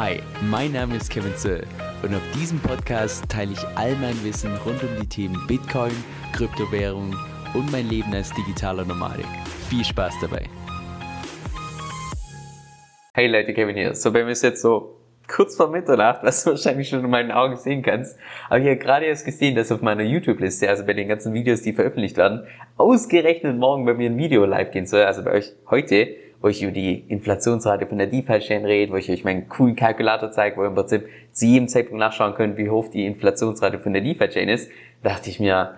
Hi, mein Name ist Kevin Zöll und auf diesem Podcast teile ich all mein Wissen rund um die Themen Bitcoin, Kryptowährung und mein Leben als digitaler Nomade. Viel Spaß dabei. Hey Leute, Kevin hier. So, bei mir ist jetzt so kurz vor Mitternacht, was du wahrscheinlich schon in meinen Augen sehen kannst. Aber ich habe gerade erst gesehen, dass auf meiner YouTube-Liste, also bei den ganzen Videos, die veröffentlicht werden, ausgerechnet morgen bei mir ein Video live gehen soll, also bei euch heute wo ich über die Inflationsrate von der DeFi-Chain rede, wo ich euch meinen coolen Kalkulator zeige, wo ihr im Prinzip zu jedem Zeitpunkt nachschauen könnt, wie hoch die Inflationsrate von der DeFi-Chain ist, dachte ich mir,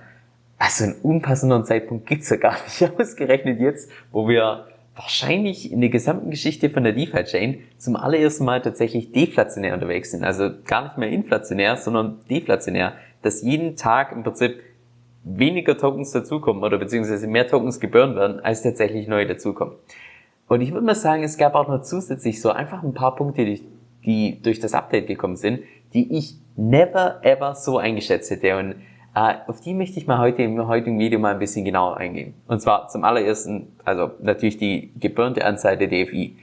also einen unpassenderen Zeitpunkt gibt's ja gar nicht. Ausgerechnet jetzt, wo wir wahrscheinlich in der gesamten Geschichte von der DeFi-Chain zum allerersten Mal tatsächlich deflationär unterwegs sind. Also gar nicht mehr inflationär, sondern deflationär. Dass jeden Tag im Prinzip weniger Tokens dazukommen oder beziehungsweise mehr Tokens gebühren werden, als tatsächlich neue dazukommen. Und ich würde mal sagen, es gab auch noch zusätzlich so einfach ein paar Punkte, die, die durch das Update gekommen sind, die ich never ever so eingeschätzt hätte. Und äh, auf die möchte ich mal heute im heutigen Video mal ein bisschen genauer eingehen. Und zwar zum allerersten, also natürlich die gebürnte Anzahl der DFI.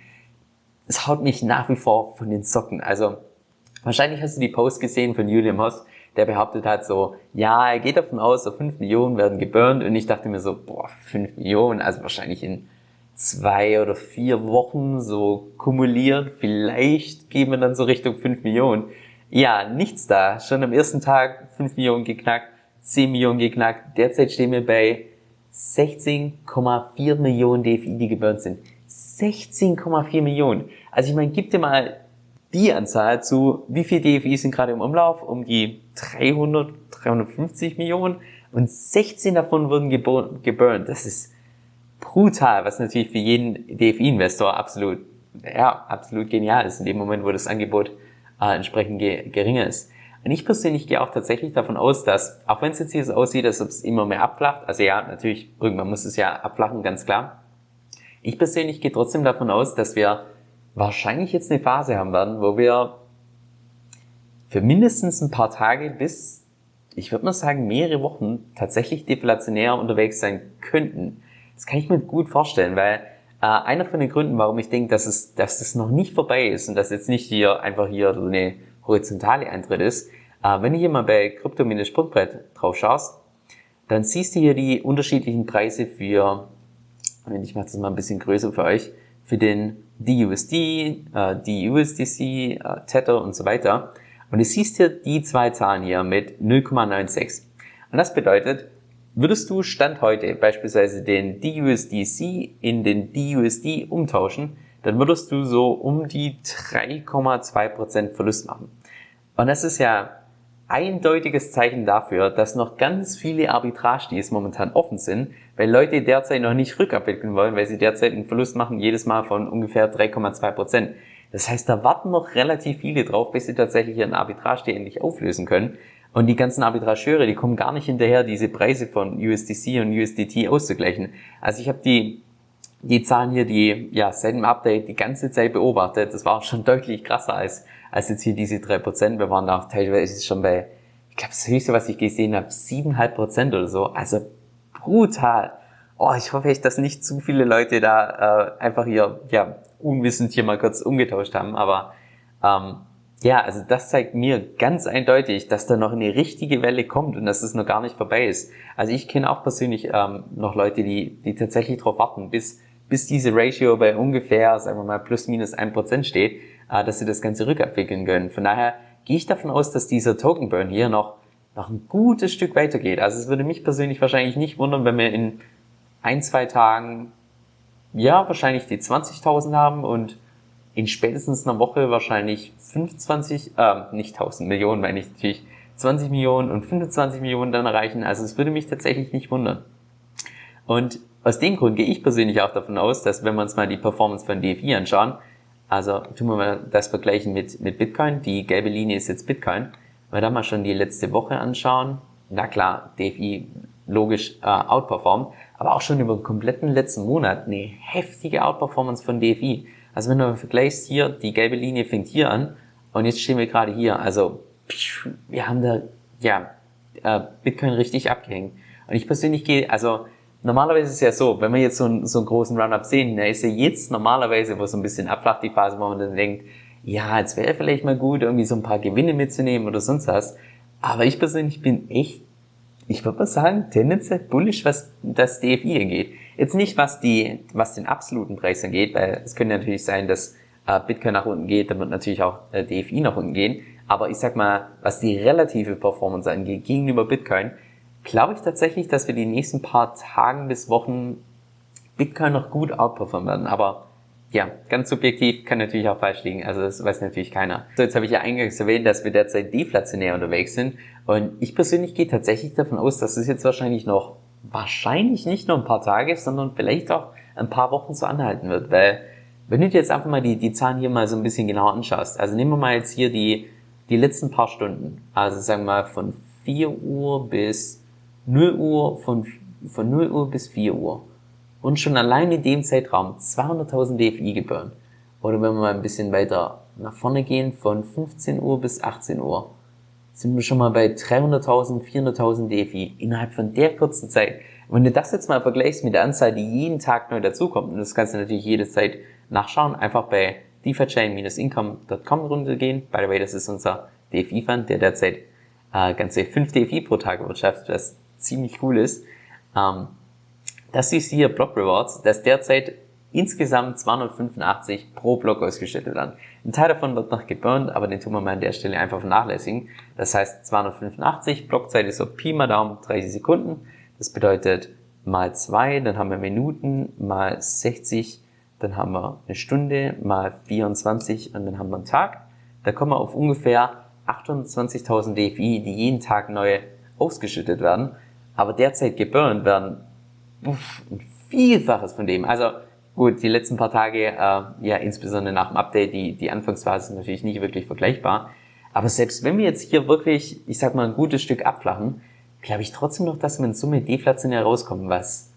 Es haut mich nach wie vor von den Socken. Also wahrscheinlich hast du die Post gesehen von Julian Hoss, der behauptet hat so, ja, er geht davon aus, so 5 Millionen werden geburnt. Und ich dachte mir so, boah, 5 Millionen, also wahrscheinlich in zwei oder vier Wochen so kumuliert. Vielleicht gehen wir dann so Richtung 5 Millionen. Ja, nichts da. Schon am ersten Tag 5 Millionen geknackt, 10 Millionen geknackt. Derzeit stehen wir bei 16,4 Millionen DFI, die geburnt sind. 16,4 Millionen. Also ich meine, gib dir mal die Anzahl zu, wie viel DFI sind gerade im Umlauf? Um die 300, 350 Millionen. Und 16 davon wurden geburnt. Das ist brutal, was natürlich für jeden DFI-Investor absolut, ja, absolut genial ist in dem Moment, wo das Angebot äh, entsprechend ge geringer ist. Und ich persönlich gehe auch tatsächlich davon aus, dass, auch wenn es jetzt hier so aussieht, ob es immer mehr abflacht, also ja, natürlich, irgendwann muss es ja abflachen, ganz klar. Ich persönlich gehe trotzdem davon aus, dass wir wahrscheinlich jetzt eine Phase haben werden, wo wir für mindestens ein paar Tage bis, ich würde mal sagen, mehrere Wochen tatsächlich deflationär unterwegs sein könnten. Das kann ich mir gut vorstellen, weil äh, einer von den Gründen, warum ich denke, dass es, dass es noch nicht vorbei ist und dass jetzt nicht hier einfach hier so eine horizontale Eintritt ist, äh, wenn du hier mal bei Krypto-Sprungbrett drauf schaust, dann siehst du hier die unterschiedlichen Preise für, ich mache das mal ein bisschen größer für euch, für den DUSD, äh, DUSDC, äh, Tether und so weiter. Und du siehst hier die zwei Zahlen hier mit 0,96. Und das bedeutet, Würdest du Stand heute beispielsweise den DUSDC in den DUSD umtauschen, dann würdest du so um die 3,2% Verlust machen. Und das ist ja eindeutiges Zeichen dafür, dass noch ganz viele Arbitrage-Deals momentan offen sind, weil Leute derzeit noch nicht rückabwickeln wollen, weil sie derzeit einen Verlust machen, jedes Mal von ungefähr 3,2%. Das heißt, da warten noch relativ viele drauf, bis sie tatsächlich ihren Arbitrage-Deal endlich auflösen können. Und die ganzen Arbitrageure, die kommen gar nicht hinterher, diese Preise von USDC und USDT auszugleichen. Also ich habe die, die Zahlen hier, die ja seit dem Update die ganze Zeit beobachtet. Das war schon deutlich krasser als, als jetzt hier diese 3%. Wir waren da teilweise schon bei, ich glaube, das höchste, was ich gesehen habe, 7,5% oder so. Also brutal. Oh, ich hoffe echt, dass nicht zu viele Leute da äh, einfach hier, ja, unwissend hier mal kurz umgetauscht haben. Aber ähm, ja, also das zeigt mir ganz eindeutig, dass da noch eine richtige Welle kommt und dass es noch gar nicht vorbei ist. Also ich kenne auch persönlich ähm, noch Leute, die, die tatsächlich darauf warten, bis, bis diese Ratio bei ungefähr, sagen wir mal, plus minus ein Prozent steht, äh, dass sie das Ganze rückabwickeln können. Von daher gehe ich davon aus, dass dieser Token Burn hier noch, noch ein gutes Stück weitergeht. Also es würde mich persönlich wahrscheinlich nicht wundern, wenn wir in ein, zwei Tagen ja wahrscheinlich die 20.000 haben und in spätestens einer Woche wahrscheinlich 25, äh, nicht 1000 Millionen, meine ich natürlich, 20 Millionen und 25 Millionen dann erreichen. Also es würde mich tatsächlich nicht wundern. Und aus dem Grund gehe ich persönlich auch davon aus, dass wenn wir uns mal die Performance von DFI anschauen, also tun wir mal das vergleichen mit, mit Bitcoin, die gelbe Linie ist jetzt Bitcoin, wenn wir da mal schon die letzte Woche anschauen, na klar, DFI logisch äh, outperformt, aber auch schon über den kompletten letzten Monat eine heftige Outperformance von DFI. Also wenn du vergleichst hier, die gelbe Linie fängt hier an und jetzt stehen wir gerade hier. Also wir haben da ja äh, Bitcoin richtig abgehängt. Und ich persönlich gehe, also normalerweise ist es ja so, wenn wir jetzt so einen, so einen großen Run-Up sehen, da ist ja jetzt normalerweise, wo so ein bisschen abflacht die Phase, wo man dann denkt, ja, jetzt wäre vielleicht mal gut, irgendwie so ein paar Gewinne mitzunehmen oder sonst was. Aber ich persönlich bin echt, ich würde mal sagen, tendenziell bullish, was das DFI angeht. Jetzt nicht, was die, was den absoluten Preis angeht, weil es könnte natürlich sein, dass äh, Bitcoin nach unten geht, dann wird natürlich auch äh, DFI nach unten gehen. Aber ich sag mal, was die relative Performance angeht gegenüber Bitcoin, glaube ich tatsächlich, dass wir die nächsten paar Tagen bis Wochen Bitcoin noch gut outperformen werden. Aber ja, ganz subjektiv kann natürlich auch falsch liegen. Also das weiß natürlich keiner. So, jetzt habe ich ja eingangs erwähnt, dass wir derzeit deflationär unterwegs sind. Und ich persönlich gehe tatsächlich davon aus, dass es jetzt wahrscheinlich noch, wahrscheinlich nicht nur ein paar Tage, sondern vielleicht auch ein paar Wochen so anhalten wird. Weil, wenn du dir jetzt einfach mal die, die Zahlen hier mal so ein bisschen genauer anschaust. Also nehmen wir mal jetzt hier die, die letzten paar Stunden. Also sagen wir mal von 4 Uhr bis 0 Uhr, von, von 0 Uhr bis 4 Uhr und schon allein in dem Zeitraum 200.000 DFI geburnt. Oder wenn wir mal ein bisschen weiter nach vorne gehen, von 15 Uhr bis 18 Uhr, sind wir schon mal bei 300.000, 400.000 DFI innerhalb von der kurzen Zeit. wenn du das jetzt mal vergleichst mit der Anzahl, die jeden Tag neu dazukommt, und das kannst du natürlich jede Zeit nachschauen, einfach bei defichain-income.com runtergehen. By the way, das ist unser DFI-Fund, der derzeit äh, ganze 5 DFI pro Tag wirtschaftet, was ziemlich cool ist. Ähm, das ist hier Block Rewards, das derzeit insgesamt 285 pro Block ausgestattet werden. Ein Teil davon wird noch geburnt, aber den tun wir mal an der Stelle einfach vernachlässigen. Das heißt 285, Blockzeit ist so Pi mal Daumen 30 Sekunden. Das bedeutet mal 2, dann haben wir Minuten, mal 60, dann haben wir eine Stunde, mal 24 und dann haben wir einen Tag. Da kommen wir auf ungefähr 28.000 DFI, die jeden Tag neu ausgeschüttet werden. Aber derzeit geburnt werden uff, ein Vielfaches von dem. Also gut, die letzten paar Tage, äh, ja, insbesondere nach dem Update, die, die Anfangsphase ist natürlich nicht wirklich vergleichbar. Aber selbst wenn wir jetzt hier wirklich, ich sag mal, ein gutes Stück abflachen, glaube ich trotzdem noch, dass wir in Summe deflationär rauskommen, was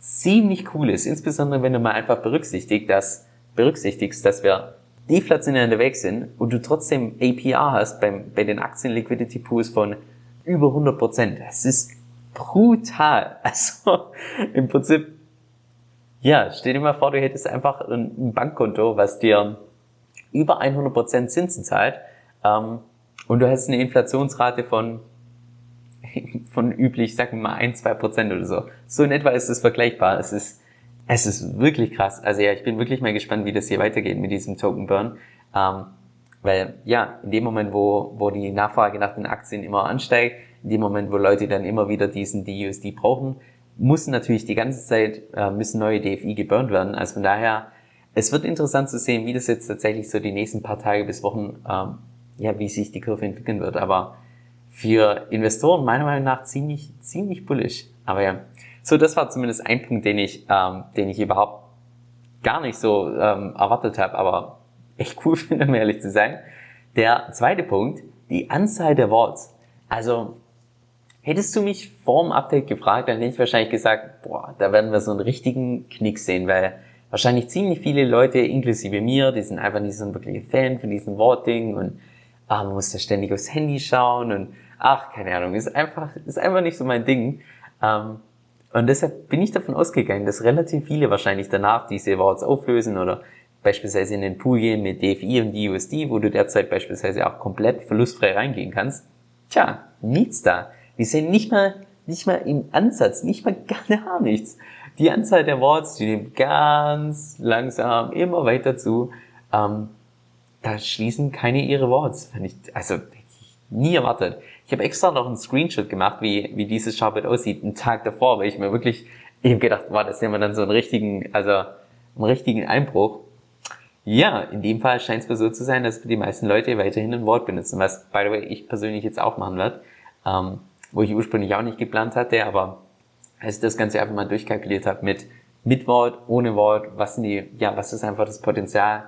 ziemlich cool ist. Insbesondere wenn du mal einfach berücksichtigt, dass, berücksichtigst, dass wir deflationär unterwegs sind und du trotzdem APR hast beim, bei den Aktien Liquidity Pools von über 100 Prozent. Das ist brutal. Also im Prinzip, ja, stell dir mal vor, du hättest einfach ein Bankkonto, was dir über 100% Zinsen zahlt ähm, und du hast eine Inflationsrate von von üblich, sagen wir mal, 1, 2% oder so. So in etwa ist es vergleichbar. Es ist, es ist wirklich krass. Also ja, ich bin wirklich mal gespannt, wie das hier weitergeht mit diesem Token Burn. Ähm, weil ja, in dem Moment, wo, wo die Nachfrage nach den Aktien immer ansteigt, in dem Moment, wo Leute dann immer wieder diesen DUSD brauchen, muss natürlich die ganze Zeit, äh, müssen neue DFI geburnt werden. Also von daher, es wird interessant zu sehen, wie das jetzt tatsächlich so die nächsten paar Tage bis Wochen, ähm, ja, wie sich die Kurve entwickeln wird. Aber für Investoren meiner Meinung nach ziemlich, ziemlich bullish. Aber ja, so das war zumindest ein Punkt, den ich, ähm, den ich überhaupt gar nicht so ähm, erwartet habe, aber echt cool finde, um ehrlich zu sein. Der zweite Punkt, die Anzahl der Vaults. Also Hättest du mich vorm Update gefragt, dann hätte ich wahrscheinlich gesagt, boah, da werden wir so einen richtigen Knick sehen, weil wahrscheinlich ziemlich viele Leute, inklusive mir, die sind einfach nicht so ein wirklicher Fan von diesem Voting und ah, man muss da ständig aufs Handy schauen und ach, keine Ahnung, ist einfach, ist einfach nicht so mein Ding. Ähm, und deshalb bin ich davon ausgegangen, dass relativ viele wahrscheinlich danach diese Awards auflösen oder beispielsweise in den Pool gehen mit DFI und DUSD, wo du derzeit beispielsweise auch komplett verlustfrei reingehen kannst. Tja, nichts da. Wir sehen nicht mal, nicht mal im Ansatz, nicht mal gar nichts. Die Anzahl der Worts, die nimmt ganz langsam immer weiter zu. Ähm, da schließen keine ihre Worts. Also, hätte ich nie erwartet. Ich habe extra noch einen Screenshot gemacht, wie, wie dieses Sharpet aussieht, einen Tag davor, weil ich mir wirklich, ich habe gedacht, wow, das sehen wir dann so einen richtigen, also einen richtigen Einbruch. Ja, in dem Fall scheint es mir so zu sein, dass die meisten Leute weiterhin ein Wort benutzen, was, by the way, ich persönlich jetzt auch machen werde. Ähm, wo ich ursprünglich auch nicht geplant hatte, aber als ich das Ganze einfach mal durchkalkuliert habe mit, mit Wort, ohne Wort, was sind die, ja, was ist einfach das Potenzial,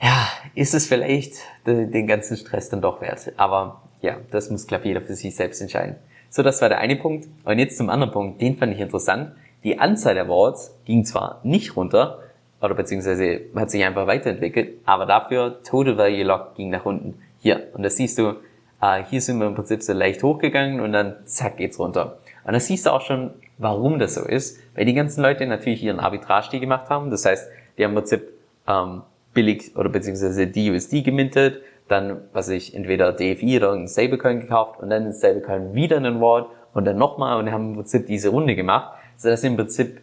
ja, ist es vielleicht den ganzen Stress dann doch wert. Aber ja, das muss, glaube ich, jeder für sich selbst entscheiden. So, das war der eine Punkt. Und jetzt zum anderen Punkt, den fand ich interessant. Die Anzahl der Awards ging zwar nicht runter, oder beziehungsweise hat sich einfach weiterentwickelt, aber dafür Total Value Lock ging nach unten. Hier, und das siehst du, äh, hier sind wir im Prinzip so leicht hochgegangen und dann zack geht's runter. Und da siehst du auch schon, warum das so ist, weil die ganzen Leute natürlich ihren Arbitrage gemacht haben. Das heißt, die haben im Prinzip ähm, billig oder beziehungsweise DUSD gemintet, dann, was ich, entweder DFI oder ein Stablecoin gekauft und dann ein Stablecoin wieder in einen Wallet und dann nochmal und haben im Prinzip diese Runde gemacht, sodass sie im Prinzip,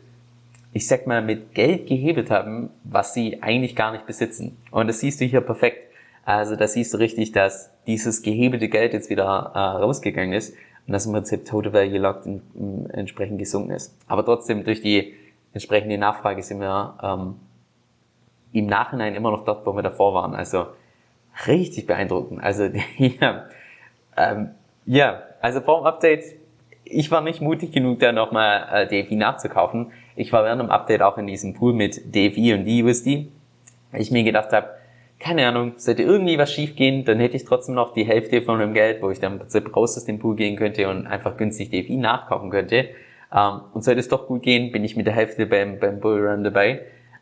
ich sag mal, mit Geld gehebelt haben, was sie eigentlich gar nicht besitzen. Und das siehst du hier perfekt. Also da siehst du richtig, dass dieses gehebelte Geld jetzt wieder äh, rausgegangen ist und dass im Prinzip Total Value Locked in, in, entsprechend gesunken ist. Aber trotzdem durch die entsprechende Nachfrage sind wir ähm, im Nachhinein immer noch dort, wo wir davor waren. Also richtig beeindruckend. Also ja, ähm, ja, also vor dem Update, ich war nicht mutig genug, da nochmal äh, DFI nachzukaufen. Ich war während dem Update auch in diesem Pool mit DFI und DUSD. Ich mir gedacht habe, keine Ahnung, sollte irgendwie was schief gehen, dann hätte ich trotzdem noch die Hälfte von dem Geld, wo ich dann im Prinzip raus aus dem Pool gehen könnte und einfach günstig DFI nachkaufen könnte. Ähm, und sollte es doch gut gehen, bin ich mit der Hälfte beim, beim Bullrun dabei.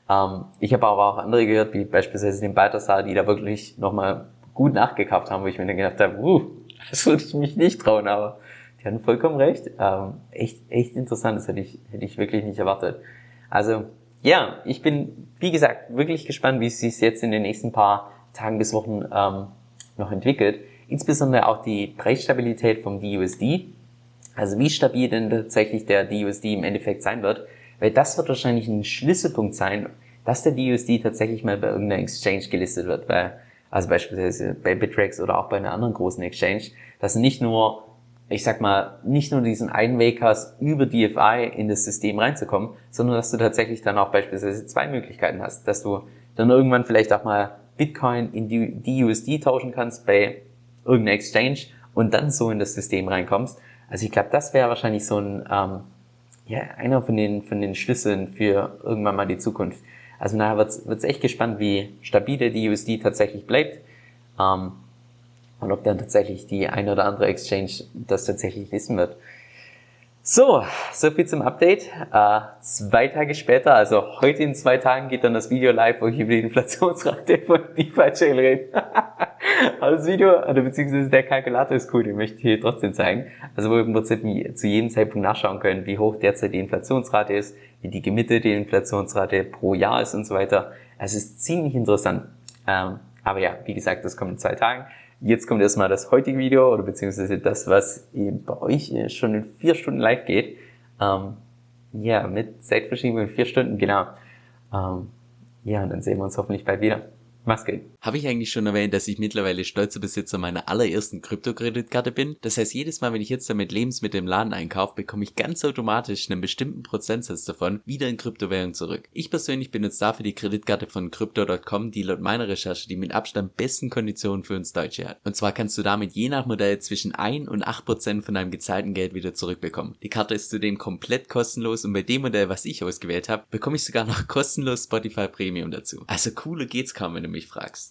Ähm, ich habe aber auch andere gehört, wie beispielsweise den Balthasar, die da wirklich nochmal gut nachgekauft haben, wo ich mir dann gedacht habe, uh, das würde ich mich nicht trauen, aber die hatten vollkommen recht. Ähm, echt, echt interessant, das hätte ich, hätte ich wirklich nicht erwartet. Also, ja, ich bin, wie gesagt, wirklich gespannt, wie es sich jetzt in den nächsten paar Tagen bis Wochen ähm, noch entwickelt. Insbesondere auch die Preisstabilität vom DUSD. Also wie stabil denn tatsächlich der DUSD im Endeffekt sein wird. Weil das wird wahrscheinlich ein Schlüsselpunkt sein, dass der DUSD tatsächlich mal bei irgendeiner Exchange gelistet wird. Weil, also beispielsweise bei Bittrex oder auch bei einer anderen großen Exchange, dass nicht nur, ich sag mal, nicht nur diesen einen Weg hast, über DFI in das System reinzukommen, sondern dass du tatsächlich dann auch beispielsweise zwei Möglichkeiten hast. Dass du dann irgendwann vielleicht auch mal Bitcoin in DUSD tauschen kannst bei irgendeiner Exchange und dann so in das System reinkommst. Also ich glaube, das wäre wahrscheinlich so ein ähm, ja, einer von den, von den Schlüsseln für irgendwann mal die Zukunft. Also nachher wird's wird's echt gespannt, wie stabil die USD tatsächlich bleibt. Ähm, und ob dann tatsächlich die eine oder andere Exchange das tatsächlich wissen wird. So, so viel zum Update. Äh, zwei Tage später, also heute in zwei Tagen geht dann das Video live, wo ich über die Inflationsrate von DeFi Chain rede. Aber das Video, oder beziehungsweise der Kalkulator ist cool, den möchte ich hier trotzdem zeigen. Also wo wir im Prinzip zu jedem Zeitpunkt nachschauen können, wie hoch derzeit die Inflationsrate ist, wie die gemittelte Inflationsrate pro Jahr ist und so weiter. Es ist ziemlich interessant. Ähm, aber ja, wie gesagt, das kommt in zwei Tagen. Jetzt kommt erstmal das heutige Video oder beziehungsweise das, was bei euch schon in vier Stunden live geht. Ähm, ja, mit Zeitverschiebung in vier Stunden, genau. Ähm, ja, und dann sehen wir uns hoffentlich bald wieder. Was geht? Habe ich eigentlich schon erwähnt, dass ich mittlerweile stolzer Besitzer meiner allerersten Kryptokreditkarte bin? Das heißt, jedes Mal, wenn ich jetzt damit Lebensmittel im Laden einkaufe, bekomme ich ganz automatisch einen bestimmten Prozentsatz davon wieder in Kryptowährung zurück. Ich persönlich benutze dafür die Kreditkarte von Crypto.com, die laut meiner Recherche die mit Abstand besten Konditionen für uns Deutsche hat. Und zwar kannst du damit je nach Modell zwischen 1 und 8 Prozent von deinem gezahlten Geld wieder zurückbekommen. Die Karte ist zudem komplett kostenlos und bei dem Modell, was ich ausgewählt habe, bekomme ich sogar noch kostenlos Spotify Premium dazu. Also cooler geht's kaum, wenn du mich fragst.